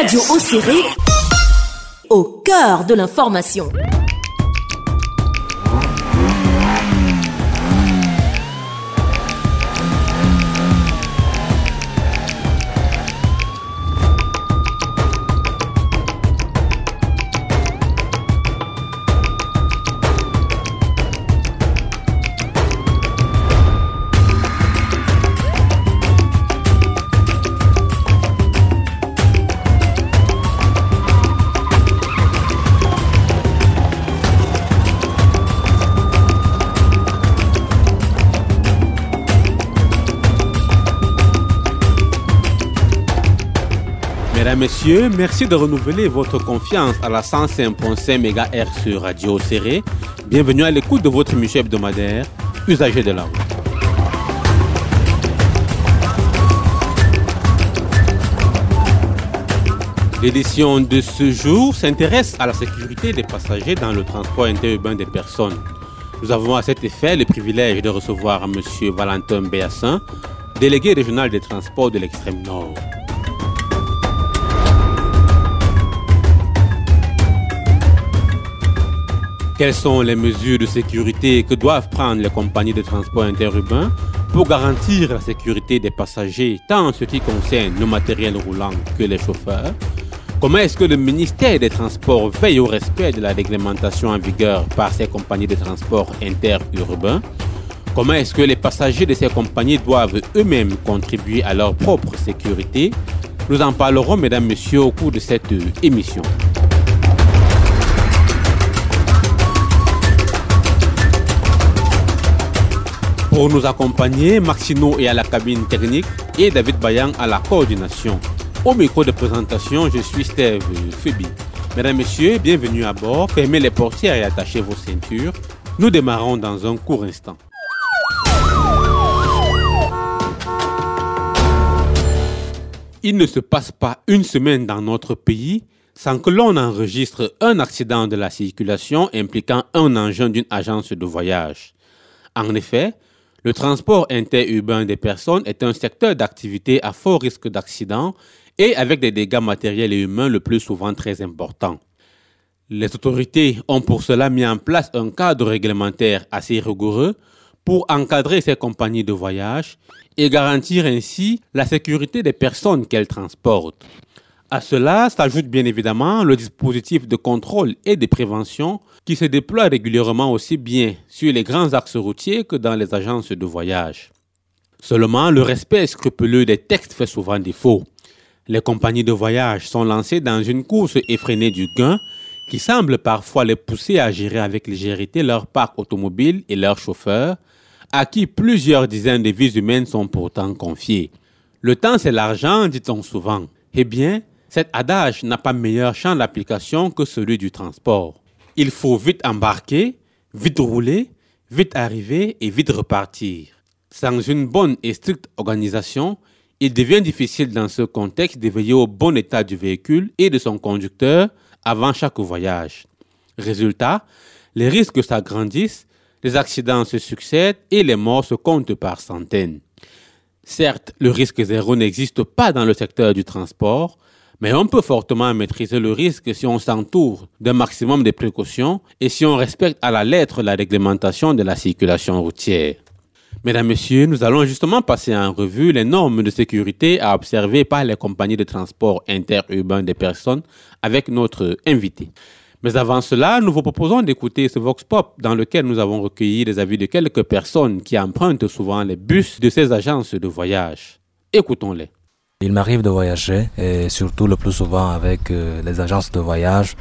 Radio Océré, au cœur de l'information. Messieurs, merci de renouveler votre confiance à la 105.5 MHz sur Radio Serré. Bienvenue à l'écoute de votre émission hebdomadaire, Usager de la. L'édition de ce jour s'intéresse à la sécurité des passagers dans le transport interurbain des personnes. Nous avons à cet effet le privilège de recevoir M. Valentin Béassin, délégué régional des transports de l'extrême nord. Quelles sont les mesures de sécurité que doivent prendre les compagnies de transport interurbain pour garantir la sécurité des passagers, tant en ce qui concerne le matériel roulant que les chauffeurs? Comment est-ce que le ministère des Transports veille au respect de la réglementation en vigueur par ces compagnies de transport interurbains Comment est-ce que les passagers de ces compagnies doivent eux-mêmes contribuer à leur propre sécurité? Nous en parlerons, mesdames, messieurs, au cours de cette émission. Pour nous accompagner, Maxino est à la cabine technique et David Bayan à la coordination. Au micro de présentation, je suis Steve Febi. Mesdames, Messieurs, bienvenue à bord. Fermez les portières et attachez vos ceintures. Nous démarrons dans un court instant. Il ne se passe pas une semaine dans notre pays sans que l'on enregistre un accident de la circulation impliquant un engin d'une agence de voyage. En effet, le transport interurbain des personnes est un secteur d'activité à fort risque d'accident et avec des dégâts matériels et humains le plus souvent très importants. Les autorités ont pour cela mis en place un cadre réglementaire assez rigoureux pour encadrer ces compagnies de voyage et garantir ainsi la sécurité des personnes qu'elles transportent. À cela s'ajoute bien évidemment le dispositif de contrôle et de prévention qui se déploie régulièrement aussi bien sur les grands axes routiers que dans les agences de voyage. Seulement, le respect scrupuleux des textes fait souvent défaut. Les compagnies de voyage sont lancées dans une course effrénée du gain qui semble parfois les pousser à gérer avec légèreté leur parc automobile et leurs chauffeurs, à qui plusieurs dizaines de vies humaines sont pourtant confiées. Le temps, c'est l'argent, dit-on souvent. Eh bien, cet adage n'a pas meilleur champ d'application que celui du transport. Il faut vite embarquer, vite rouler, vite arriver et vite repartir. Sans une bonne et stricte organisation, il devient difficile dans ce contexte de veiller au bon état du véhicule et de son conducteur avant chaque voyage. Résultat, les risques s'agrandissent, les accidents se succèdent et les morts se comptent par centaines. Certes, le risque zéro n'existe pas dans le secteur du transport, mais on peut fortement maîtriser le risque si on s'entoure d'un maximum de précautions et si on respecte à la lettre la réglementation de la circulation routière. Mesdames, Messieurs, nous allons justement passer en revue les normes de sécurité à observer par les compagnies de transport interurbain des personnes avec notre invité. Mais avant cela, nous vous proposons d'écouter ce Vox Pop dans lequel nous avons recueilli les avis de quelques personnes qui empruntent souvent les bus de ces agences de voyage. Écoutons-les. Il m'arrive de voyager et surtout le plus souvent avec euh, les agences de voyage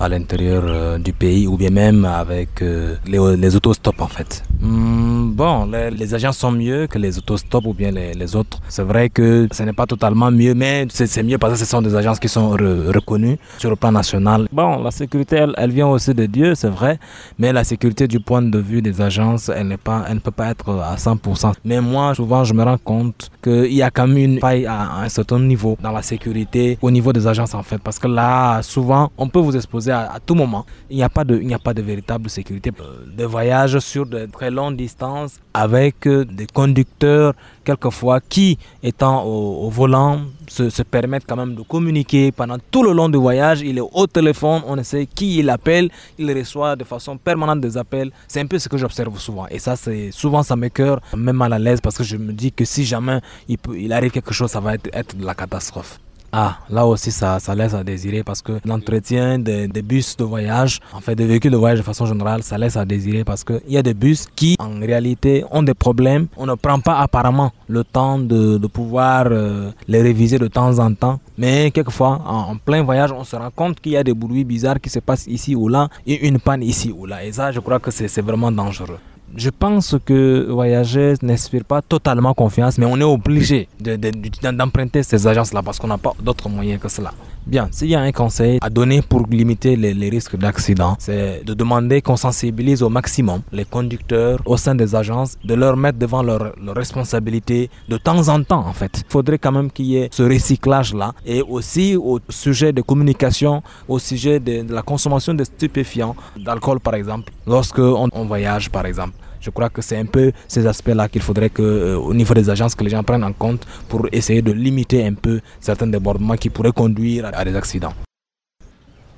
à l'intérieur euh, du pays ou bien même avec euh, les, les autostops en fait. Hmm, bon, les, les, agents sont mieux que les autostops ou bien les, autres. C'est vrai que ce n'est pas totalement mieux, mais c'est mieux parce que ce sont des agences qui sont re, reconnues sur le plan national. Bon, la sécurité, elle, vient aussi de Dieu, c'est vrai, mais la sécurité du point de vue des agences, elle, pas, elle ne peut pas être à 100%. Mais moi, souvent, je me rends compte qu'il y a quand même une faille à un certain niveau dans la sécurité au niveau des agences en fait, parce que là, souvent, on peut vous exposer à, tout moment. Il n'y a pas de, a pas de véritable sécurité. de voyage sur de très longues distances avec des conducteurs quelquefois qui, étant au, volant, se, permettent quand même de communiquer pendant tout le long du voyage. Il est au téléphone, on ne sait qui il appelle, il reçoit de façon permanente des appels. C'est un peu ce que j'observe souvent. Et ça, c'est souvent ça me cœur même mal à l'aise parce que je me dis que si jamais il, il arrive quelque chose, ça va être, être de la catastrophe. Ah, là aussi, ça, laisse à désirer parce que l'entretien des, bus de voyage, en fait, des véhicules de voyage de façon générale, ça laisse à désirer parce qu'il y a des bus qui, en réalité, ont des problèmes. On ne prend pas apparemment le temps de, pouvoir euh, les réviser de temps en temps. Mais quelquefois, en plein voyage, on se rend compte qu'il y a des bruits bizarres qui se passent ici ou là et une panne ici ou là. Et ça, je crois que c'est vraiment dangereux je pense que voyager n'inspire pas totalement confiance, mais on est obligé d'emprunter ces agences-là parce qu'on n'a pas d'autres moyens que cela. Bien, s'il y a un conseil à donner pour limiter les, risques d'accident, c'est de demander qu'on sensibilise au maximum les conducteurs au sein des agences, de leur mettre devant leurs leur responsabilités de temps en temps en fait. Il faudrait quand même qu'il y ait ce recyclage-là et aussi au sujet de communication, au sujet de, la consommation de stupéfiants, d'alcool par exemple, lorsque on voyage par exemple. Je crois que c'est un peu ces aspects-là qu'il faudrait que, euh, au niveau des agences, que les gens prennent en compte pour essayer de limiter un peu certains débordements qui pourraient conduire à des accidents.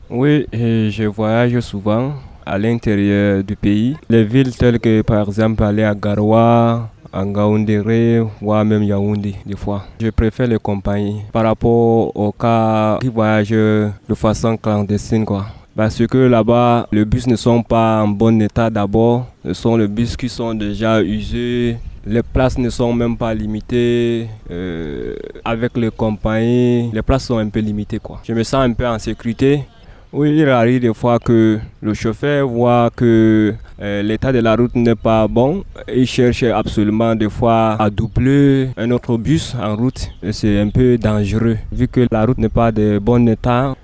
Oui, je voyage souvent à l'intérieur du pays. Les villes telles que par exemple aller à Garoua, à Ngaoundéré ou même Yaoundé des fois. Je préfère les compagnies par rapport aux cas qui voyagent de façon clandestine quoi parce que là-bas, les bus ne sont pas en bon état d'abord. Ce sont les bus qui sont déjà usés. Les places ne sont même pas limitées. Euh, avec les compagnies, les places sont un peu limitées. Je me sens un peu en sécurité. Oui, il arrive des fois que le chauffeur voit que euh, l'état de la route n'est pas bon. Il cherche absolument des fois à doubler un autre bus en route. C'est un peu dangereux vu que la route n'est pas de bon état.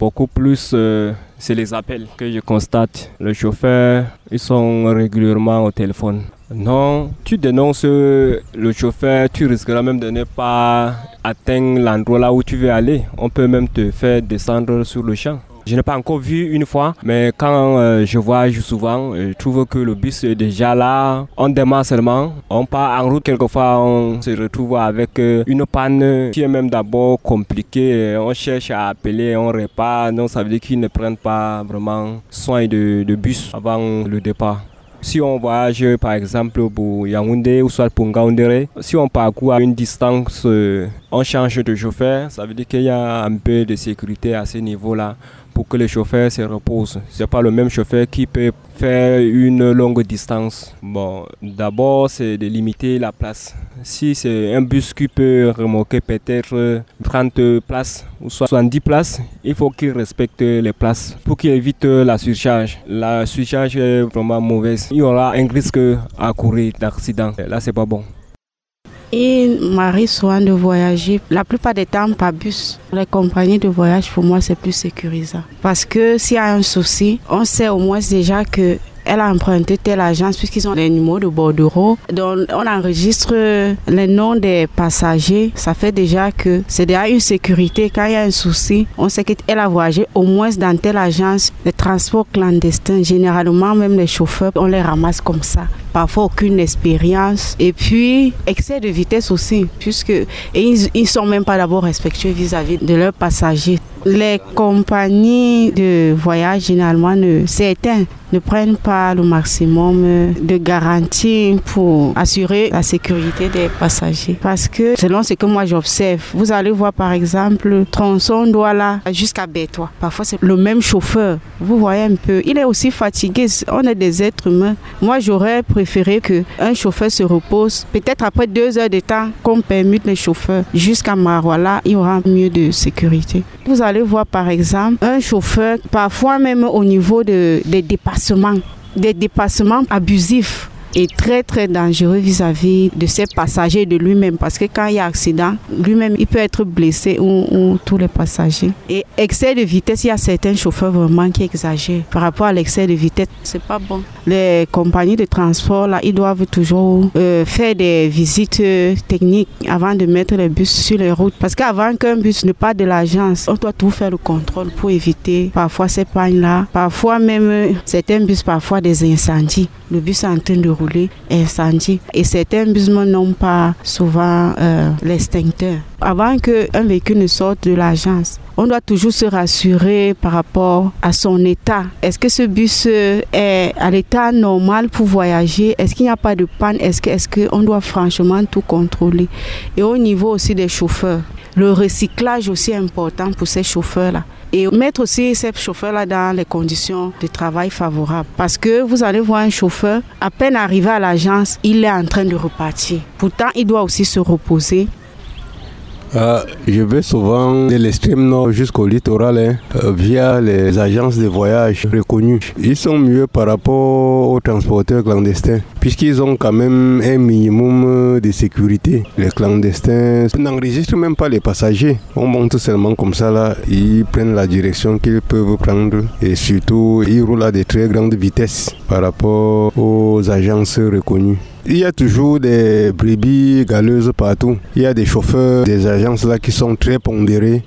Beaucoup plus euh, c'est les appels que je constate. Les chauffeurs, ils sont régulièrement au téléphone. Non, tu dénonces le chauffeur, tu risqueras même de ne pas atteindre l'endroit là où tu veux aller. On peut même te faire descendre sur le champ. Je n'ai pas encore vu une fois, mais quand euh, je voyage souvent, euh, je trouve que le bus est déjà là. On démarre seulement, on part en route. Quelquefois, on se retrouve avec euh, une panne qui est même d'abord compliquée. On cherche à appeler, on répare. Donc, ça veut dire qu'ils ne prennent pas vraiment soin de, bus avant le départ. Si on voyage par exemple pour Yaoundé ou soit pour Ngaoundéré, si on parcourt à une distance, on change de chauffeur, ça veut dire qu'il y a un peu de sécurité à ce niveau-là pour que le chauffeur se repose. Ce n'est pas le même chauffeur qui peut faire une longue distance. Bon, d'abord, c'est de limiter la place. Si c'est un bus qui peut remorquer peut-être 30 places ou 70 places, il faut qu'il respecte les places pour qu'il évite la surcharge. La surcharge est vraiment mauvaise. Il y aura un risque à courir d'accident. Là, c'est pas bon. Il m'arrive souvent de voyager, la plupart des temps par bus. Les compagnies de voyage, pour moi, c'est plus sécurisant. Parce que s'il y a un souci, on sait au moins déjà que elle a emprunté telle agence puisqu'ils ont les numéros de bordereau. Donc on enregistre les noms des passagers. Ça fait déjà que c'est déjà une sécurité. Quand il y a un souci, on sait qu'elle a voyagé au moins dans telle agence de transport clandestin. Généralement, même les chauffeurs, on les ramasse comme ça. Parfois aucune expérience. Et puis, excès de vitesse aussi, puisque ils ne sont même pas d'abord respectueux vis-à-vis de leurs passagers. Les compagnies de voyage, généralement, ne, certains ne prennent pas le maximum de garanties pour assurer la sécurité des passagers. Parce que selon ce que moi j'observe, vous allez voir par exemple tronçon Douala jusqu'à Bétois. Parfois c'est le même chauffeur. Vous voyez un peu, il est aussi fatigué. On est des êtres humains. Moi j'aurais préféré que un chauffeur se repose. Peut-être après deux heures de temps qu'on permette les chauffeurs jusqu'à Marois. il y aura mieux de sécurité. Vous allez voir par exemple un chauffeur, parfois même au niveau de, des dépassements, des dépassements abusifs est très très dangereux vis-à-vis de ses passagers et de lui-même parce que quand il y a accident, lui-même il peut être blessé ou, tous les passagers. Et excès de vitesse, il y a certains chauffeurs vraiment qui exagèrent par rapport à l'excès de vitesse. C'est pas bon. Les compagnies de transport là, ils doivent toujours euh, faire des visites euh, techniques avant de mettre les bus sur les routes parce qu'avant qu'un bus ne parte de l'agence, on doit tout faire le contrôle pour éviter parfois ces pannes là, parfois même euh, certains bus parfois des incendies. Le bus est en train de rouler, incendie. Et certains bus n'ont pas souvent euh, l'extincteur. Avant qu'un véhicule ne sorte de l'agence, on doit toujours se rassurer par rapport à son état. Est-ce que ce bus euh, est à l'état normal pour voyager? Est-ce qu'il n'y a pas de panne? Est-ce qu'on est qu'on doit franchement tout contrôler? Et au niveau aussi des chauffeurs, le recyclage aussi est important pour ces chauffeurs-là et mettre aussi ces chauffeurs-là dans les conditions de travail favorables. Parce que vous allez voir un chauffeur, à peine arrivé à l'agence, il est en train de repartir. Pourtant, il doit aussi se reposer ah, je vais souvent de l'extrême nord jusqu'au littoral hein, euh, via les agences de voyage reconnues. Ils sont mieux par rapport aux transporteurs clandestins puisqu'ils ont quand même un minimum de sécurité. Les clandestins n'enregistrent même pas les passagers. On monte seulement comme ça là, ils prennent la direction qu'ils peuvent prendre et surtout ils roulent à de très grandes vitesses par rapport aux agences reconnues. Il y a toujours des brebis galeuses partout. Il y a des chauffeurs des agences là qui sont très pondérés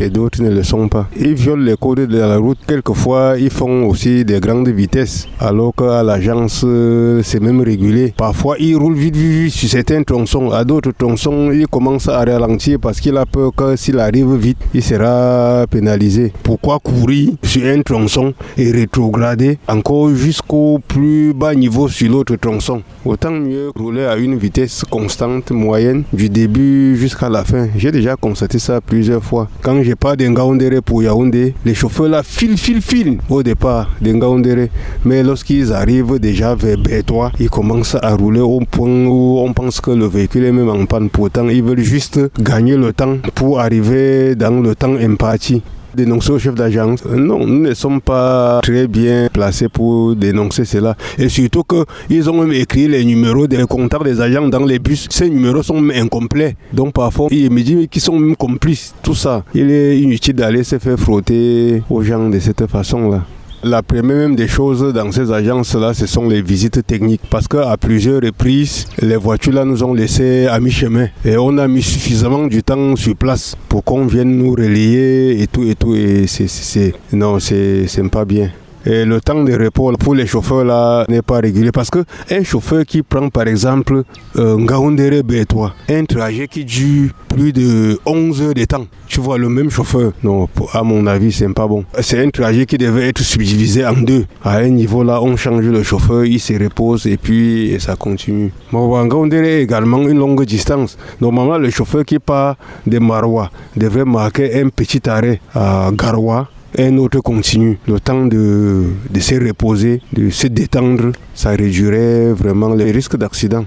et d'autres ne le sont pas. Ils violent les codes de la route. Quelquefois, ils font aussi des grandes vitesses, alors qu'à l'agence, euh, c'est même régulé. Parfois, ils roulent vite, vite, vite sur certains tronçons. À d'autres tronçons, ils commencent à ralentir parce qu'il a peur que s'il arrive vite, il sera pénalisé. Pourquoi courir sur un tronçon et rétrograder encore jusqu'au plus bas niveau sur l'autre tronçon? Autant mieux rouler à une vitesse constante, moyenne, du début jusqu'à la fin. J'ai déjà constaté ça plusieurs fois. Quand j'ai pas d'Engaoundéré pour Yaoundé, les chauffeurs là filent, filent, filent au départ d'Engaoundéré. Mais lorsqu'ils arrivent déjà vers B3, ils commencent à rouler au point où on pense que le véhicule est même en panne. Pourtant, ils veulent juste gagner le temps pour arriver dans le temps imparti dénoncer au chef d'agence. Non, nous ne sommes pas très bien placés pour dénoncer cela. Et surtout qu'ils ont même écrit les numéros des contacts des agents dans les bus. Ces numéros sont incomplets. Donc parfois, ils me disent qu'ils sont même complices. Tout ça, il est inutile d'aller se faire frotter aux gens de cette façon-là. La première des choses dans ces agences-là, ce sont les visites techniques. Parce qu'à plusieurs reprises, les voitures-là nous ont laissé à mi-chemin. Et on a mis suffisamment du temps sur place pour qu'on vienne nous relayer et tout et tout. Et c'est, non, c'est, c'est pas bien. Et le temps de repos pour les chauffeurs là n'est pas régulier parce que un chauffeur qui prend par exemple euh, Ngaoundere B3, un trajet qui dure plus de 11 heures de temps, tu vois le même chauffeur, non, à mon avis c'est pas bon. C'est un trajet qui devait être subdivisé en deux. À un niveau là, on change le chauffeur, il se repose et puis ça continue. Ngaoundere est également une longue distance. Normalement le chauffeur qui part de Marois devrait marquer un petit arrêt à Garoua un autre continue. Le temps de, de se reposer, de se détendre, ça réduirait vraiment les risques d'accident.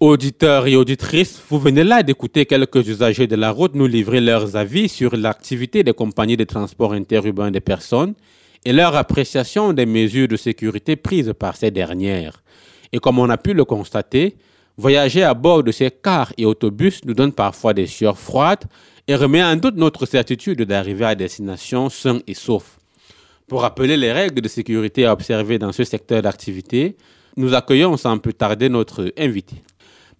Auditeurs et auditrices, vous venez là d'écouter quelques usagers de la route nous livrer leurs avis sur l'activité des compagnies de transport interurbain des personnes et leur appréciation des mesures de sécurité prises par ces dernières. Et comme on a pu le constater, Voyager à bord de ces cars et autobus nous donne parfois des sueurs froides et remet en doute notre certitude d'arriver à destination sain et sauf. Pour rappeler les règles de sécurité à observer dans ce secteur d'activité, nous accueillons sans plus tarder notre invité.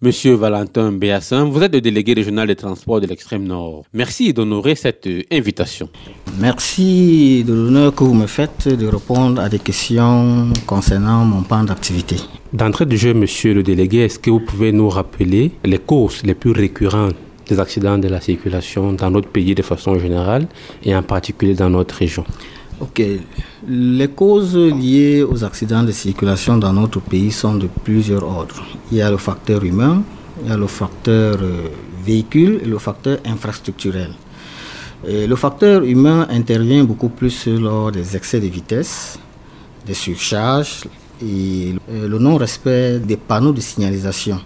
Monsieur Valentin Béassin, vous êtes le délégué régional des transports de l'extrême nord. Merci d'honorer cette invitation. Merci de l'honneur que vous me faites de répondre à des questions concernant mon plan d'activité. D'entrée de jeu, monsieur le délégué, est-ce que vous pouvez nous rappeler les causes les plus récurrentes des accidents de la circulation dans notre pays de façon générale et en particulier dans notre région? Ok. Les causes liées aux accidents de circulation dans notre pays sont de plusieurs ordres. Il y a le facteur humain, il y a le facteur euh, véhicule et le facteur infrastructurel. le facteur humain intervient beaucoup plus lors des excès de vitesse, des surcharges, et le non-respect des panneaux de signalisation.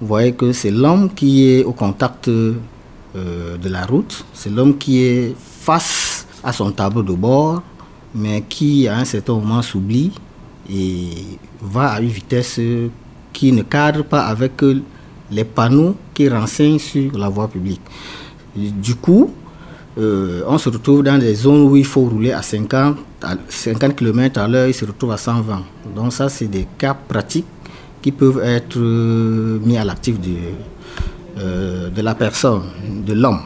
Vous voyez que c'est l'homme qui est au contact euh, de la route, c'est l'homme qui est face à son tableau de bord, mais qui à un certain moment s'oublie et va à une vitesse qui ne cadre pas avec les panneaux qui renseignent sur la voie publique. Du coup, euh, on se retrouve dans des zones où il faut rouler à 50, 50 km à l'heure, il se retrouve à 120. Donc ça, c'est des cas pratiques qui peuvent être euh, mis à l'actif euh, de la personne, de l'homme.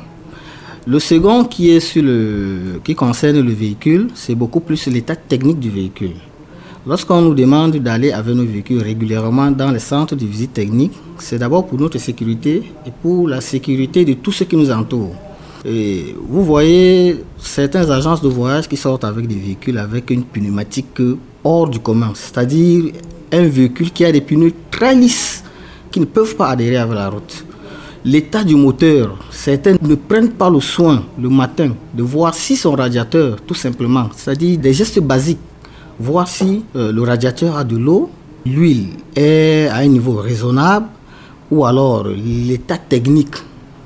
Le second qui, est sur le, qui concerne le véhicule, c'est beaucoup plus l'état technique du véhicule. Lorsqu'on nous demande d'aller avec nos véhicules régulièrement dans les centres de visite technique, c'est d'abord pour notre sécurité et pour la sécurité de tout ce qui nous entoure. Et vous voyez certaines agences de voyage qui sortent avec des véhicules avec une pneumatique hors du commun, c'est-à-dire un véhicule qui a des pneus très lisses qui ne peuvent pas adhérer avec la route. L'état du moteur, certains ne prennent pas le soin le matin de voir si son radiateur, tout simplement, c'est-à-dire des gestes basiques, voir si euh, le radiateur a de l'eau, l'huile est à un niveau raisonnable, ou alors l'état technique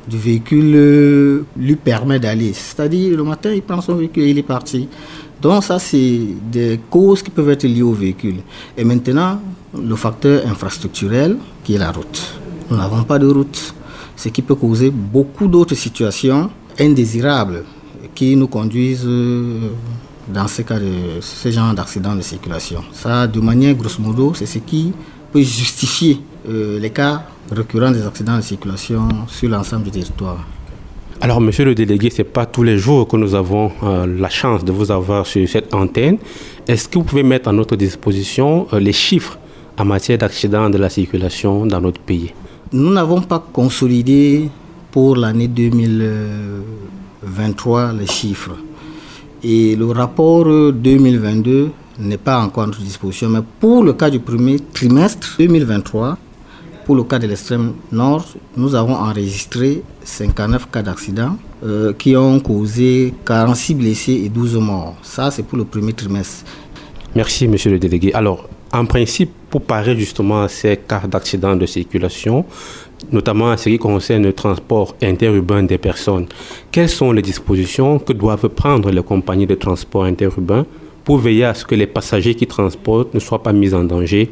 du véhicule lui permet d'aller. C'est-à-dire, le matin, il prend son véhicule et il est parti. Donc ça, c'est des causes qui peuvent être liées au véhicule. Et maintenant, le facteur infrastructurel, qui est la route. Nous n'avons pas de route, ce qui peut causer beaucoup d'autres situations indésirables qui nous conduisent euh, dans ce cas de ce genre d'accident de circulation. Ça, de manière grosso modo, c'est ce qui peut justifier euh, les cas récurrents des accidents de circulation sur l'ensemble du territoire. Alors, monsieur le délégué, ce n'est pas tous les jours que nous avons euh, la chance de vous avoir sur cette antenne. Est-ce que vous pouvez mettre à notre disposition les chiffres en matière d'accidents de la circulation dans notre pays? Nous n'avons pas consolidé pour l'année 2023 les chiffres. Et le rapport 2022 n'est pas encore à notre disposition. Mais pour le cas du premier trimestre 2023, pour le cas de l'extrême nord, nous avons enregistré 59 cas d'accident euh, qui ont causé 46 blessés et 12 morts. Ça, c'est pour le premier trimestre. Merci, monsieur le délégué. Alors, en principe, pour parer justement à ces cas d'accident de circulation, notamment en ce qui concerne le transport interurbain des personnes, quelles sont les dispositions que doivent prendre les compagnies de transport interurbain pour veiller à ce que les passagers qui transportent ne soient pas mis en danger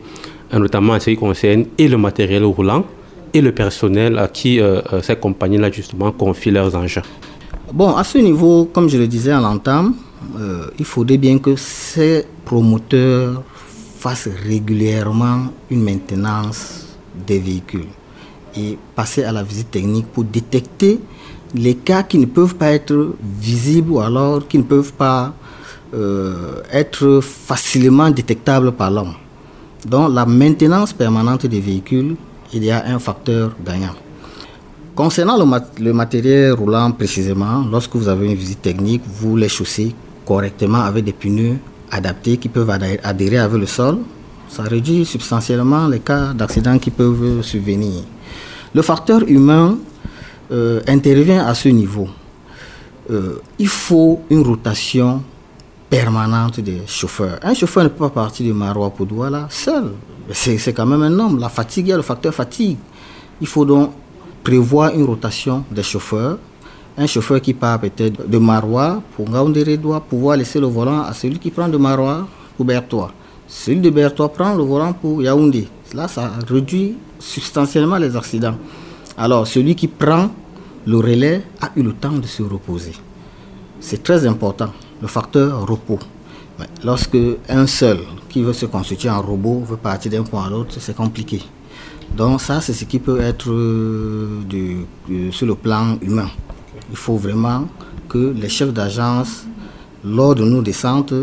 notamment en ce qui concerne et le matériel roulant et le personnel à qui euh, euh, ces compagnies-là justement confient leurs engins? Bon, à ce niveau, comme je le disais à l'entame, euh, il faudrait bien que ces promoteurs fassent régulièrement une maintenance des véhicules et passer à la visite technique pour détecter les cas qui ne peuvent pas être visibles ou alors qui ne peuvent pas être facilement détectables par l'homme. Dans la maintenance permanente des véhicules, il y a un facteur gagnant. Concernant le, matériel roulant précisément, lorsque vous avez une visite technique, vous les chaussez correctement avec des pneus adaptés qui peuvent adhérer avec le sol. Ça réduit substantiellement les cas d'accident qui peuvent survenir. Le facteur humain euh, intervient à ce niveau. Euh, il faut une rotation permanente des chauffeurs. Un chauffeur ne peut pas partir de Marois pour Douala seul. C'est quand même un homme. La fatigue, il y a le facteur fatigue. Il faut donc prévoir une rotation des chauffeurs. Un chauffeur qui part peut-être de Marois pour Ngaoundéré doit pouvoir laisser le volant à celui qui prend de Marois pour Bertois. Celui de Bertois prend le volant pour Yaoundé. Là, ça réduit substantiellement les accidents. Alors, celui qui prend le relais a eu le temps de se reposer. C'est très important le facteur repos. Mais lorsque un seul qui veut se constituer en robot veut partir d'un point à l'autre, c'est compliqué. Donc ça, c'est ce qui peut être euh, sur le plan humain. Il faut vraiment que les chefs d'agence, lors de nos descentes,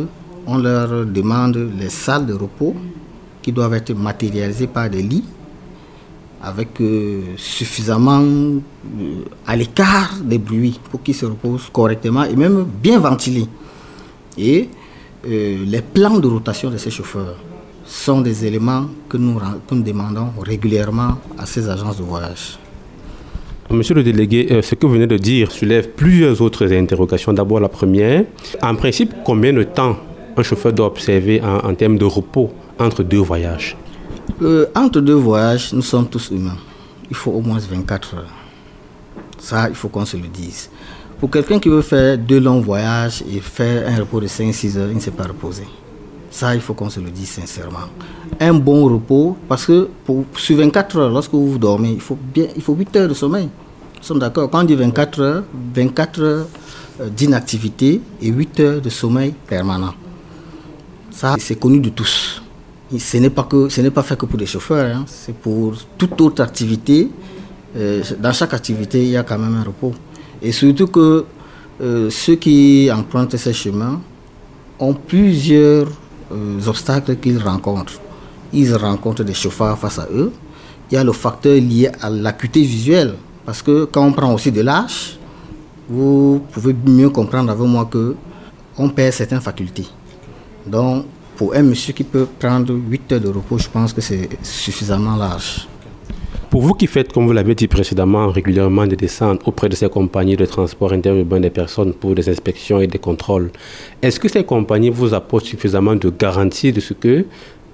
on leur demande les salles de repos qui doivent être matérialisées par des lits avec euh, suffisamment euh, à l'écart des bruits pour qu'ils se reposent correctement et même bien ventilés. Et euh, les plans de rotation de ces chauffeurs sont des éléments que nous, demandons régulièrement à ces agences de voyage. Monsieur le délégué, euh, ce que vous venez de dire soulève plusieurs autres interrogations. D'abord, la première, en principe, combien de temps un chauffeur doit observer en, termes de repos entre deux voyages? Euh, Entre deux voyages, nous sommes tous humains. Il faut au moins 24 heures. Ça, il faut qu'on se le dise. Pour quelqu'un qui veut faire deux longs voyages et faire un repos de 5-6 heures, il ne s'est pas reposé. Ça, il faut qu'on se le dise sincèrement. Un bon repos, parce que pour, sur 24 heures, lorsque vous dormez, il faut, bien, il faut 8 heures de sommeil. Nous sommes d'accord. Quand on dit 24 heures, 24 heures euh, d'inactivité et 8 heures de sommeil permanent. Ça, c'est connu de tous. ce n'est pas, que, ce pas fait que pour les chauffeurs, hein. c'est pour toute autre activité. Euh, dans chaque activité, il y a quand même un repos. Et surtout que euh, ceux qui empruntent ces chemins ont plusieurs obstacles qu'ils rencontrent. Ils rencontrent des chauffeurs face à eux. Il y a le facteur lié à l'acuité visuelle. Parce que quand on prend aussi de l'âge, vous pouvez mieux comprendre avec moi que on perd certaines facultés. Donc, pour un monsieur qui peut prendre 8 heures de repos, je pense que c'est suffisamment large. Pour vous qui faites, comme vous l'avez dit précédemment, régulièrement des descentes auprès de ces compagnies de transport interurbain des personnes pour des inspections et des contrôles, est-ce que ces compagnies vous apportent suffisamment de garanties de ce que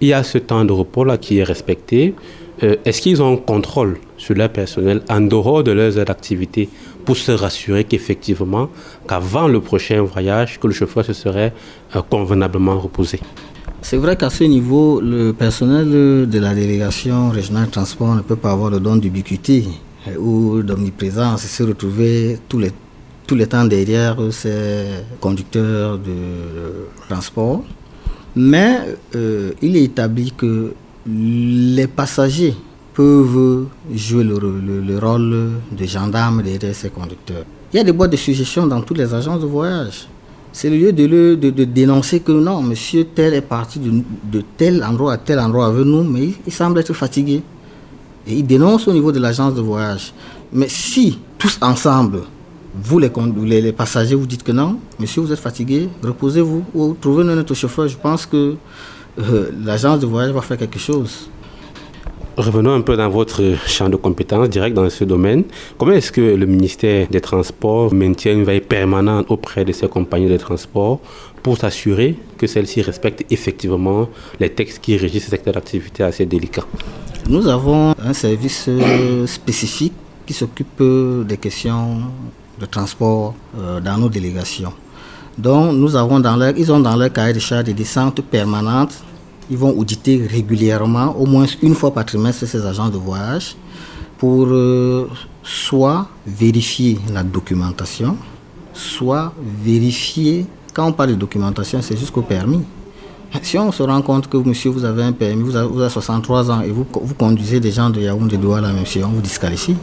il y a ce temps de repos là qui est respecté? Euh, Est-ce qu'ils ont un contrôle sur leur personnel en dehors de leurs d'activité pour se rassurer qu'effectivement, qu'avant le prochain voyage, que le chauffeur se serait euh, convenablement reposé? C'est vrai qu'à ce niveau, le personnel de la délégation régionale transport ne peut pas avoir le don d'ubiquité ou d'omniprésence et se retrouver tous les, temps derrière ces conducteurs de transport. Mais euh, il est établi que les passagers peuvent jouer le, rôle de gendarme derrière ces conducteurs. Il y a des boîtes de suggestions dans toutes les agences de voyage. C'est le lieu de, le, dénoncer que non, monsieur tel est parti de, tel endroit à tel endroit avec nous, mais il, semble être fatigué. Et il dénonce au niveau de l'agence de voyage. Mais si tous ensemble, vous les, les, passagers, vous dites que non, monsieur, vous êtes fatigué, reposez-vous ou trouvez notre chauffeur, je pense que euh, l'agence de voyage va faire quelque chose. Revenons un peu dans votre champ de compétences direct dans ce domaine. Comment est-ce que le ministère des Transports maintient une veille permanente auprès de ces compagnies de transport pour s'assurer que celles-ci respectent effectivement les textes qui régissent ce secteur d'activité assez délicat? Nous avons un service euh, spécifique qui s'occupe des questions de transport euh, dans nos délégations. Donc, nous avons dans leur, ils ont dans leur cahier de charges des descentes permanentes ils vont auditer régulièrement, au moins une fois par trimestre, ces agents de voyage pour euh, soit vérifier la documentation, soit vérifier, quand on parle de documentation, c'est jusqu'au permis. Si on se rend compte que monsieur, vous avez un permis, vous avez, 63 ans et vous, conduisez des gens de Yaoundé Douala, monsieur, on vous disqualifie.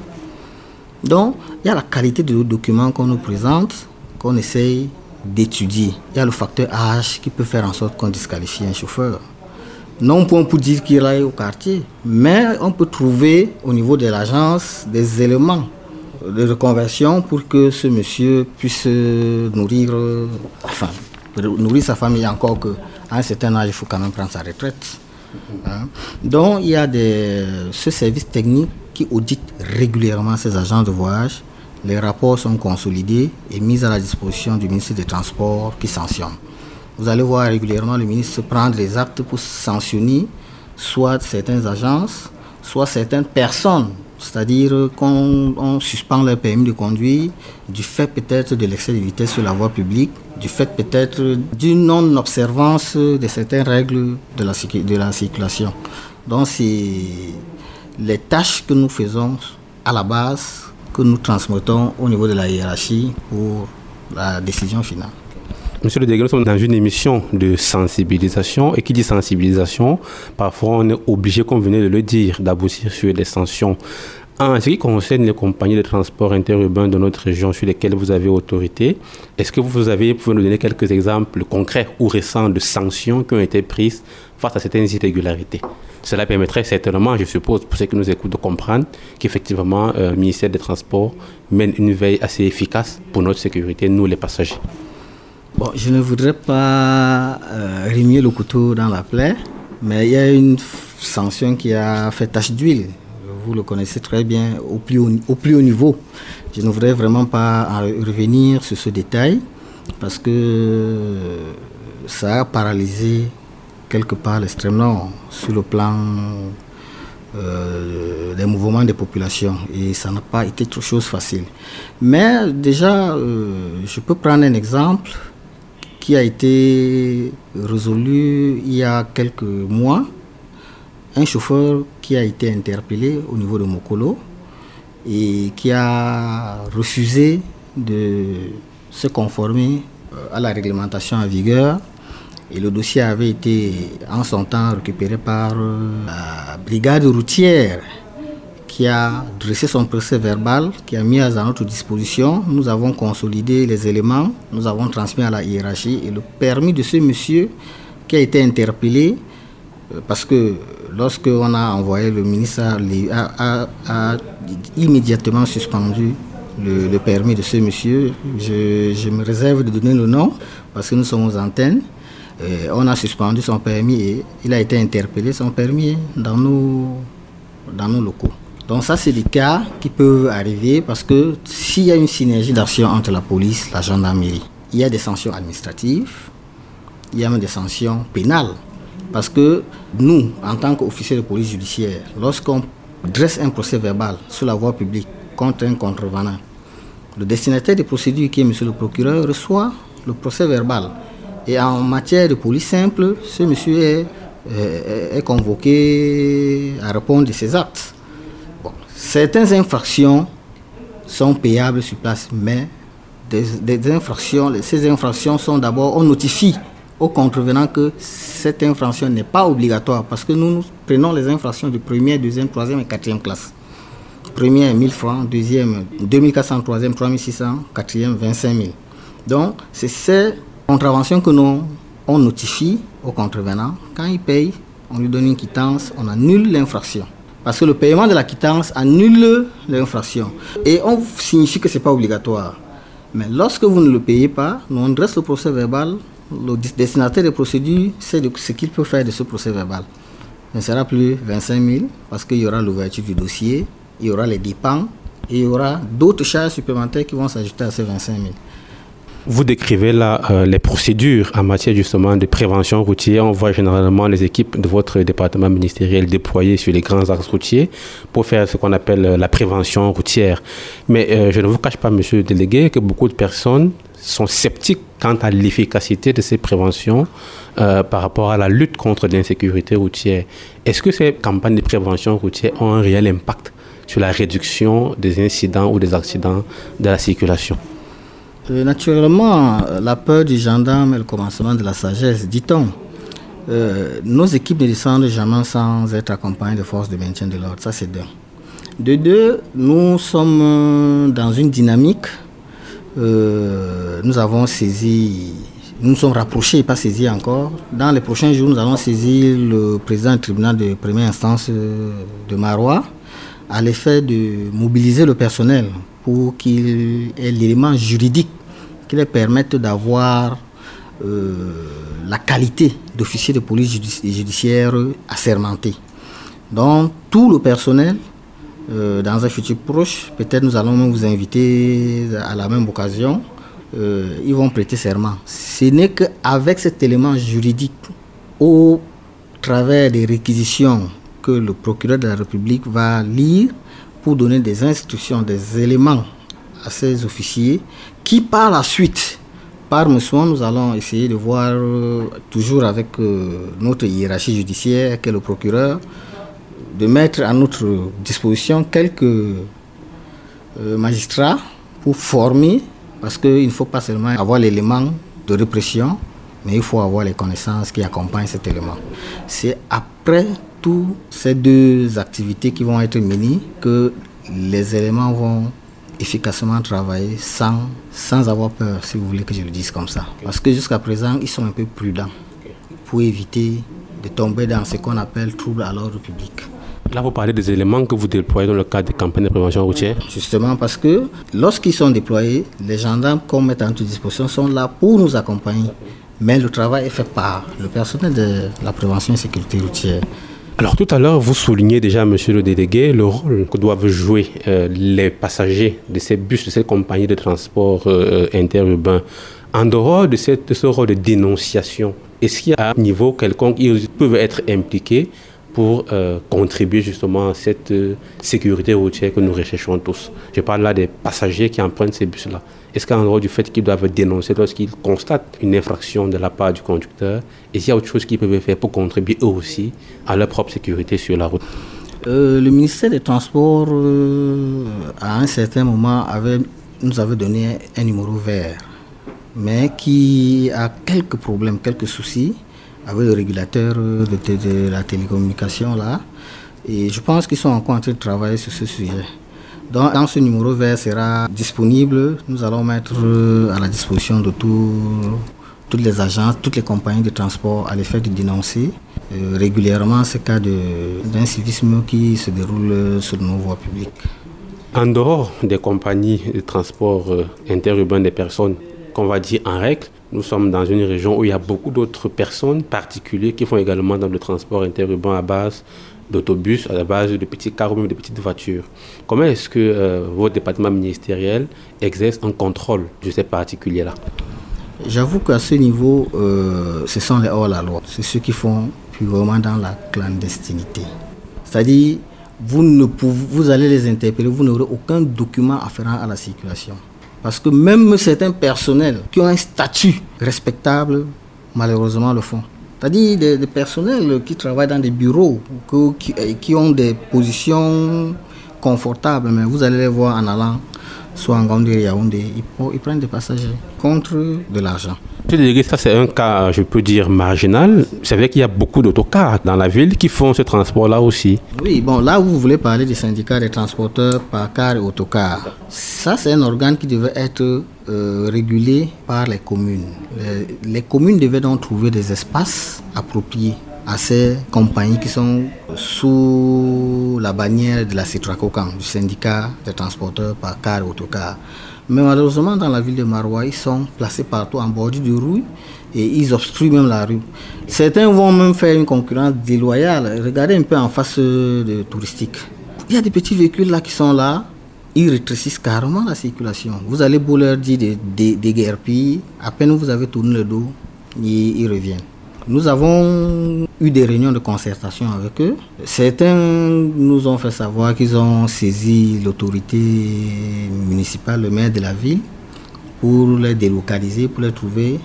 Donc, il y a la qualité de documents qu'on nous présente, qu'on essaye d'étudier. Il y a le facteur âge qui peut faire en sorte qu'on disqualifie un chauffeur non point pour dire qu'il aille au quartier, mais on peut trouver au niveau de l'agence des éléments de reconversion pour que ce monsieur puisse nourrir, sa famille encore qu'à un certain âge, il faut quand même prendre sa retraite. Hein. Donc, il y a ce service technique qui audite régulièrement ces agents de voyage. Les rapports sont consolidés et mis à la disposition du ministère des Transports qui sanctionne. Vous allez voir régulièrement le ministre prendre des actes pour sanctionner soit certaines agences, soit certaines personnes. C'est-à-dire qu'on suspend leur permis de conduire du fait peut-être de l'excès de vitesse sur la voie publique, du fait peut-être d'une non-observance de certaines règles de la, de la circulation. Donc c'est les tâches que nous faisons à la base que nous transmettons au niveau de la hiérarchie pour la décision finale. Monsieur le délégué, nous sommes dans une émission de sensibilisation. Et qui dit sensibilisation, parfois on est obligé, comme venez de le dire, d'aboutir sur des sanctions. En ce qui concerne les compagnies de transport interurbain de notre région sur lesquelles vous avez autorité, est-ce que vous avez, pouvez nous donner quelques exemples concrets ou récents de sanctions qui ont été prises face à certaines irrégularités? Cela permettrait certainement, je suppose, pour ceux qui nous écoutent, de comprendre qu'effectivement, euh, le ministère des Transports mène une veille assez efficace pour notre sécurité, nous les passagers. Bon, je ne voudrais pas euh, le couteau dans la plaie, mais il y a une sanction qui a fait tache d'huile. Vous le connaissez très bien au plus haut, niveau. Je ne voudrais vraiment pas revenir sur ce détail parce que ça a paralysé quelque part l'extrême nord sur le plan euh, les mouvements des populations et ça n'a pas été chose facile. Mais déjà, euh, je peux prendre un exemple a été résolu il y a quelques mois. Un chauffeur qui a été interpellé au niveau de Mokolo et qui a refusé de se conformer euh, à la réglementation en vigueur. Et le dossier avait été en son temps récupéré par euh, la brigade routière qui a dressé son procès verbal, qui a mis à notre disposition. Nous avons consolidé les éléments, nous avons transmis à la hiérarchie et le permis de ce monsieur qui a été interpellé, euh, parce que lorsqu'on a envoyé le ministre a, a immédiatement suspendu le, permis de ce monsieur. Je, me réserve de donner le nom parce que nous sommes aux antennes. Euh, on a suspendu son permis et il a été interpellé, son permis, dans nos, dans nos locaux. Donc ça, c'est des cas qui peuvent arriver parce que s'il y a une synergie d'action entre la police, la gendarmerie, il y a des sanctions administratives, il y a même des sanctions pénales. Parce que nous, en tant qu'officiers de police judiciaire, lorsqu'on dresse un procès verbal sur la voie publique contre un contrevenant, le destinataire des procédures, qui est monsieur le procureur, reçoit le procès verbal. Et en matière de police simple, ce monsieur est, est, convoqué à répondre de ses actes. Certaines infractions sont payables sur place, mais ces infractions sont d'abord, on notifie aux contrevenants que cette infraction n'est pas obligatoire parce que nous, nous prenons les infractions de première, deuxième, troisième et quatrième classe. Premier, 1000 francs. Deuxième, 2400. Troisième, 3600. Quatrième, 25 000. Donc, c'est ces contraventions que nous on notifie au contrevenant. Quand il paye, on lui donne une quittance, on annule l'infraction. Parce que le paiement de la quittance annule l'infraction. Et on signifie que ce n'est pas obligatoire. Mais lorsque vous ne le payez pas, nous on dresse le procès verbal. Le destinataire des procédures sait ce qu'il peut faire de ce procès verbal. Ce ne sera plus 25 000 parce qu'il y aura l'ouverture du dossier, il y aura les dépens et il y aura d'autres charges supplémentaires qui vont s'ajouter à ces 25 000. Vous décrivez là euh, les procédures en matière justement de prévention routière. On voit généralement les équipes de votre département ministériel déployées sur les grands axes routiers pour faire ce qu'on appelle euh, la prévention routière. Mais euh, je ne vous cache pas, monsieur le délégué, que beaucoup de personnes sont sceptiques quant à l'efficacité de ces préventions par rapport à la lutte contre l'insécurité routière. Est-ce que ces campagnes de prévention routière ont un réel impact sur la réduction des incidents ou des accidents de la circulation? Euh, Naturellement, la peur du gendarme est le commencement de la sagesse, dit-on. Euh, nos équipes ne descendent jamais sans être accompagnées de forces de maintien de l'ordre, ça c'est deux. De deux, nous sommes dans une dynamique. Euh, nous avons saisi, nous nous sommes rapprochés, pas saisis encore. Dans les prochains jours, nous allons saisir le président du tribunal de première instance de Marois à l'effet de mobiliser le personnel pour qu'il ait l'élément juridique qui leur permette d'avoir euh, la qualité d'officier de police judiciaire assermenté. Donc tout le personnel, euh, dans un futur proche, peut-être nous allons vous inviter à la même occasion, euh, ils vont prêter serment. Ce n'est qu'avec cet élément juridique, au travers des réquisitions que le procureur de la République va lire pour donner des instructions, des éléments à ces officiers qui par la suite, par mes soins, nous allons essayer de voir, euh, toujours avec euh, notre hiérarchie judiciaire, qui est le procureur, de mettre à notre disposition quelques euh, magistrats pour former, parce qu'il ne faut pas seulement avoir l'élément de répression, mais il faut avoir les connaissances qui accompagnent cet élément. C'est après toutes ces deux activités qui vont être menées que les éléments vont efficacement travailler sans, sans avoir peur, si vous voulez que je le dise comme ça. Parce que jusqu'à présent, ils sont un peu prudents pour éviter de tomber dans ce qu'on appelle trouble à l'ordre public. Là, vous parlez des éléments que vous déployez dans le cadre des campagnes de prévention routière Justement parce que lorsqu'ils sont déployés, les gendarmes qu'on met à notre disposition sont là pour nous accompagner. Mais le travail est fait par le personnel de la prévention et sécurité routière. Alors tout à l'heure, vous soulignez déjà, monsieur le délégué, le rôle que doivent jouer euh, les passagers de ces bus, de ces compagnies de transport euh, interurbain. En dehors de, cette, ce rôle de dénonciation, est-ce qu'à un niveau quelconque, ils peuvent être impliqués pour euh, contribuer justement à cette euh, sécurité routière que nous recherchons tous? Je parle là des passagers qui empruntent ces bus-là. Est-ce qu'en dehors du fait qu'ils doivent dénoncer lorsqu'ils constatent une infraction de la part du conducteur, est-ce qu'il y a autre chose qu'ils peuvent faire pour contribuer eux aussi à leur propre sécurité sur la route? Euh, Le ministère des Transports, à un certain moment, avait, nous avait donné un numéro vert, mais qui a quelques problèmes, quelques soucis avec le régulateur de, la télécommunication là. Et je pense qu'ils sont encore en train de travailler sur ce sujet. Donc, dans ce numéro vert sera disponible, nous allons mettre euh, à la disposition de toutes les agences, toutes les compagnies de transport à l'effet de dénoncer euh, régulièrement ce cas d'incivisme qui se déroule sur nos voies publiques. En dehors des compagnies de transport euh, interurbain des personnes, qu'on va dire en règle, nous sommes dans une région où il y a beaucoup d'autres personnes particulières qui font également dans le transport interurbain à base d'autobus, à la base de petits cars ou de petites voitures. Comment est-ce que euh, votre département ministériel exerce un contrôle de ces particuliers-là? J'avoue qu'à ce niveau, euh, ce sont les hors-la-loi. C'est ceux qui font purement dans la clandestinité. C'est-à-dire, vous, vous allez les interpeller, vous n'aurez aucun document afférent à la circulation. Parce que même certains personnels qui ont un statut respectable, malheureusement le font. C'est-à-dire des, personnels qui travaillent dans des bureaux, qui, qui, ont des positions confortables, mais vous allez les voir en allant soit en Gandhi Yaoundé, ils, prennent des passagers contre de l'argent. Ça, c'est un cas, je peux dire, marginal. C'est vrai qu'il y a beaucoup d'autocars dans la ville qui font ce transport-là aussi. Oui, bon, là, vous voulez parler des syndicats des transporteurs par car et autocar. Ça, c'est un organe qui devait être euh, régulé par les communes. Les, les communes devaient donc trouver des espaces appropriés à ces compagnies qui sont sous la bannière de la Citracocam, du syndicat des transporteurs par car et autocar. Mais malheureusement, dans la ville de Marois, ils sont placés partout en bordure de rue et ils obstruent même la rue. Certains vont même faire une concurrence déloyale. Regardez un peu en face de touristique. Il y a des petits véhicules là qui sont là, ils rétrécissent carrément la circulation. Vous allez beau leur dire de, de, à peine vous avez tourné le dos, ils reviennent. Nous avons eu des réunions de concertation avec eux. Certains nous ont fait savoir qu'ils ont saisi l'autorité municipale, le maire de la ville, pour les délocaliser, pour les trouver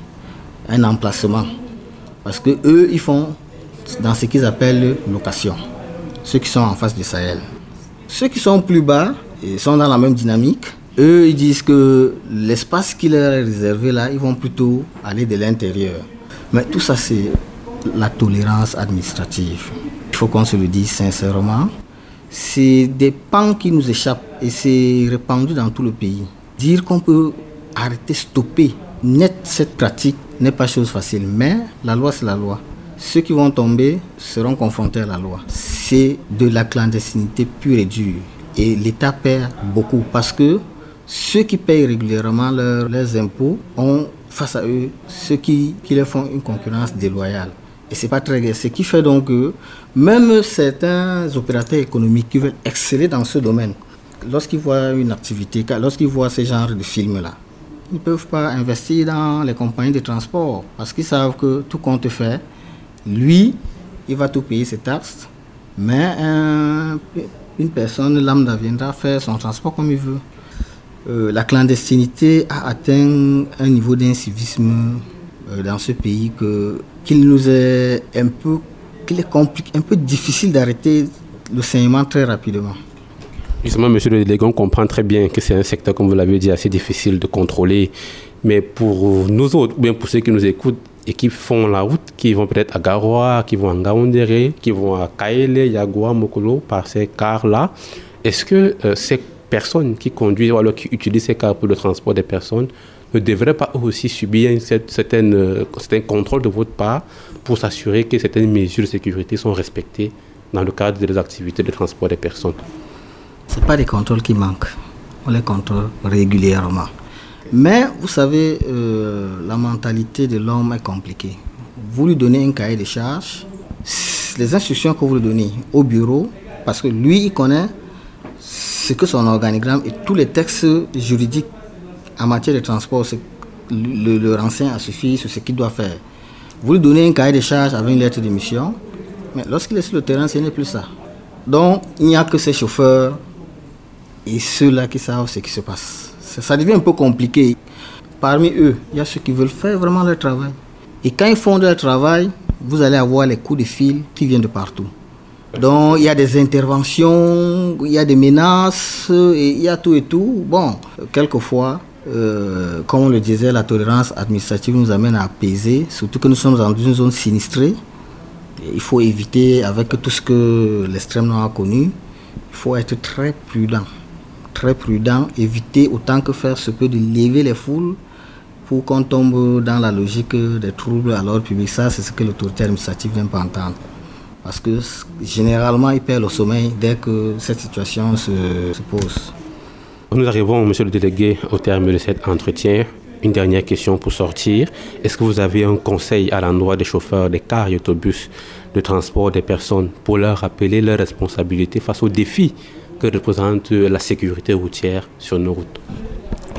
un emplacement. Parce que eux, ils font dans ce qu'ils appellent location, ceux qui sont en face du Sahel. Ceux qui sont plus bas ils sont dans la même dynamique. Eux, ils disent que l'espace qui leur est réservé là, ils vont plutôt aller de l'intérieur. Mais tout ça, c'est la tolérance administrative. Il faut qu'on se le dise sincèrement. C'est des pans qui nous échappent et c'est répandu dans tout le pays. Dire qu'on peut arrêter, stopper net cette pratique n'est pas chose facile. Mais la loi, c'est la loi. Ceux qui vont tomber seront confrontés à la loi. C'est de la clandestinité pure et dure. Et l'État perd beaucoup parce que ceux qui payent régulièrement leurs impôts ont face à eux ceux qui, qui leur font une concurrence déloyale. Et c'est pas très gai. Ce qui fait donc que même certains opérateurs économiques qui veulent exceller dans ce domaine, lorsqu'ils voient une activité, lorsqu'ils voient ce genre de films-là, ils ne peuvent pas investir dans les compagnies de transport parce qu'ils savent que tout compte fait, lui, il va tout payer ses taxes, mais une personne lambda viendra faire son transport comme il veut. Euh, la clandestinité a atteint un niveau d'incivisme euh, dans ce pays que qu'il nous est un peu qu'il est compliqué, un peu difficile d'arrêter le saignement très rapidement. Justement, monsieur le délégué, comprend très bien que c'est un secteur, comme vous l'avez dit, assez difficile de contrôler. Mais pour nous autres, ou bien pour ceux qui nous écoutent et qui font la route, qui vont peut-être à Garoua, qui vont à Gaoundéré, qui vont à Kaele, Yagua, Mokolo, par ces cars-là, est-ce que euh, ces personnes qui conduisent ou alors qui utilisent ces cars pour le transport des personnes ne devraient pas aussi subir un certain, euh, contrôle de votre part pour s'assurer que certaines mesures de sécurité sont respectées dans le cadre des activités de transport des personnes Ce pas des contrôles qui manquent. On les contrôle régulièrement. Mais vous savez, euh, la mentalité de l'homme est compliquée. Vous lui donnez un cahier de charges, les instructions que vous lui donnez au bureau, parce que lui, il connaît ce que son organigramme et tous les textes juridiques en matière de transport le, le renseigne à suffire sur ce qu'il doit faire. Vous lui donnez un cahier de charges avec une lettre de mission. Mais lorsqu'il est sur le terrain, ce n'est plus ça. Donc, il n'y a que ces chauffeurs et ceux-là qui savent ce qui se passe. Ça devient un peu compliqué. Parmi eux, il y a ceux qui veulent faire vraiment leur travail. Et quand ils font leur travail, vous allez avoir les coups de fil qui viennent de partout. Donc il y a des interventions, il y a des menaces, et il y a tout et tout. Bon, quelquefois, euh, comme on le disait, la tolérance administrative nous amène à apaiser, surtout que nous sommes dans une zone sinistrée. Il faut éviter, avec tout ce que l'extrême nord a connu, il faut être très prudent. Très prudent, éviter autant que faire se peut de lever les foules pour qu'on tombe dans la logique des troubles à l'ordre public. Ça, c'est ce que l'autorité administrative n'aime pas entendre. Parce que généralement, il perd le sommeil dès que cette situation se, pose. Nous arrivons, monsieur le délégué, au terme de cet entretien. Une dernière question pour sortir. Est-ce que vous avez un conseil à l'endroit des chauffeurs des cars et autobus de transport des personnes pour leur rappeler leurs responsabilités face aux défis que représente la sécurité routière sur nos routes?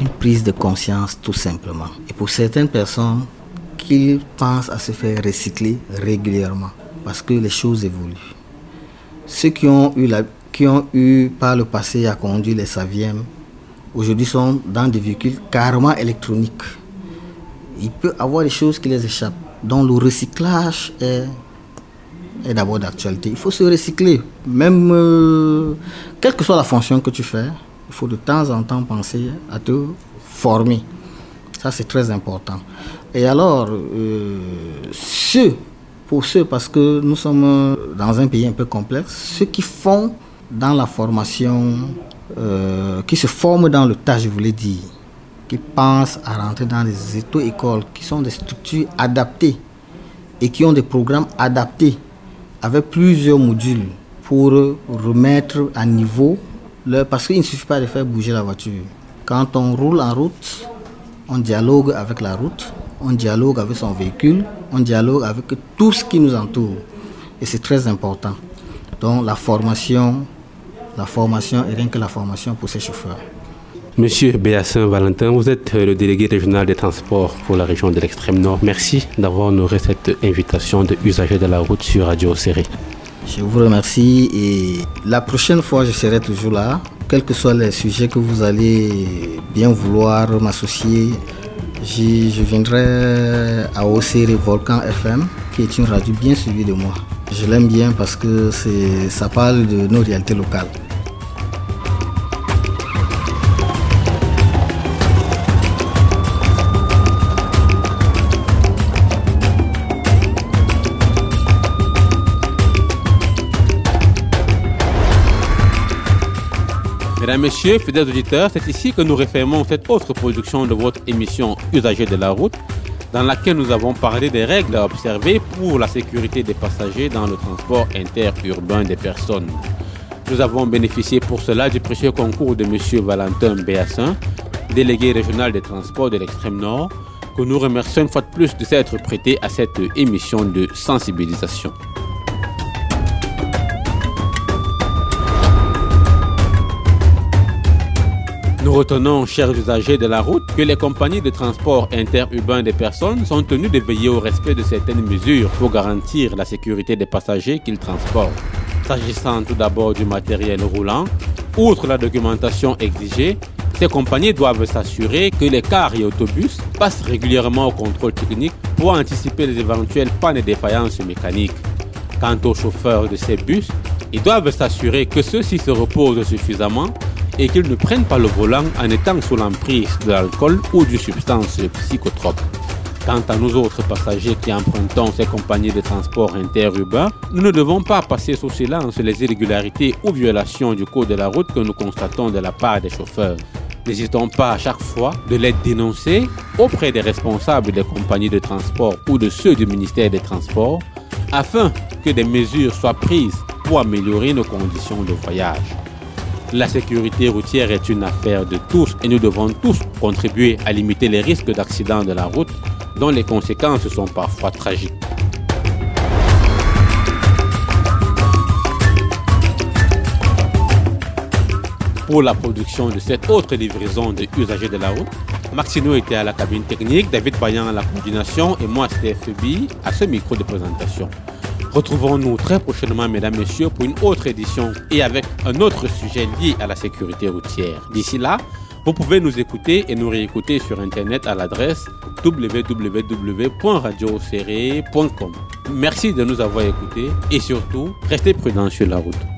Une prise de conscience tout simplement. Et pour certaines personnes, qu'ils pensent à se faire recycler régulièrement parce que les choses évoluent. Ceux qui ont eu, la, qui ont eu par le passé à conduire les Savièmes, aujourd'hui sont dans des véhicules carrément électroniques. Il peut avoir des choses qui les échappent. Donc le recyclage est, est d'abord d'actualité. Il faut se recycler. Même euh, quelle que soit la fonction que tu fais, il faut de temps en temps penser à te former. Ça, c'est très important. Et alors, euh, ceux pour ceux, parce que nous sommes dans un pays un peu complexe, ceux qui font dans la formation, euh, qui se forment dans le tas, je voulais dire, qui pensent à rentrer dans les écoles qui sont des structures adaptées et qui ont des programmes adaptés avec plusieurs modules pour remettre à niveau leur... Parce qu'il ne suffit pas de faire bouger la voiture. Quand on roule en route, on dialogue avec la route, on dialogue avec son véhicule, on dialogue avec tout ce qui nous entoure. Et c'est très important. Donc la formation, la formation et rien que la formation pour ces chauffeurs. Monsieur Béassin Valentin, vous êtes le délégué régional des transports pour la région de l'extrême nord. Merci d'avoir honoré cette invitation de usagers de la route sur Radio Serré. Je vous remercie et la prochaine fois je serai toujours là, quels que soient les sujets que vous allez bien vouloir m'associer je viendrai à OCR Volcan FM, qui est une radio bien suivie de moi. Je l'aime bien parce que ça parle de nos réalités locales. Mesdames, Messieurs, fidèles auditeurs, c'est ici que nous refermons cette autre production de votre émission Usagers de la route, dans laquelle nous avons parlé des règles à observer pour la sécurité des passagers dans le transport interurbain des personnes. Nous avons bénéficié pour cela du précieux concours de M. Valentin Béassin, délégué régional des transports de l'extrême nord, que nous remercions une fois de plus de s'être prêté à cette émission de sensibilisation. Nous retenons, chers usagers de la route, que les compagnies de transport interurbain des personnes sont tenues de veiller au respect de certaines mesures pour garantir la sécurité des passagers qu'ils transportent. S'agissant tout d'abord du matériel roulant, outre la documentation exigée, ces compagnies doivent s'assurer que les cars et autobus passent régulièrement au contrôle technique pour anticiper les éventuelles pannes et défaillances mécaniques. Quant aux chauffeurs de ces bus, ils doivent s'assurer que ceux-ci se reposent suffisamment et qu'ils ne prennent pas le volant en étant sous l'emprise de l'alcool ou d'une substance psychotrope. Quant à nous autres passagers qui empruntons ces compagnies de transport interurbains, nous ne devons pas passer sous silence les irrégularités ou violations du code de la route que nous constatons de la part des chauffeurs. N'hésitons pas à chaque fois de les dénoncer auprès des responsables des compagnies de transport ou de ceux du ministère des Transports afin que des mesures soient prises pour améliorer nos conditions de voyage. La sécurité routière est une affaire de tous et nous devons tous contribuer à limiter les risques d'accidents de la route dont les conséquences sont parfois tragiques. Pour la production de cette autre livraison de usagers de la route, Maxino était à la cabine technique, David Bayan à la coordination et moi, Steph à ce micro de présentation. Retrouvons-nous très prochainement, mesdames, messieurs, pour une autre édition et avec un autre sujet lié à la sécurité routière. D'ici là, vous pouvez nous écouter et nous réécouter sur Internet à l'adresse www.radioserré.com. Merci de nous avoir écoutés et surtout, restez prudents sur la route.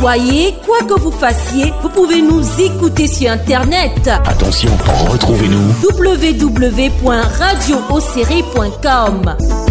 Soyez, quoi que vous fassiez, vous pouvez nous écouter sur Internet. Attention, retrouvez-nous www.radioocéré.com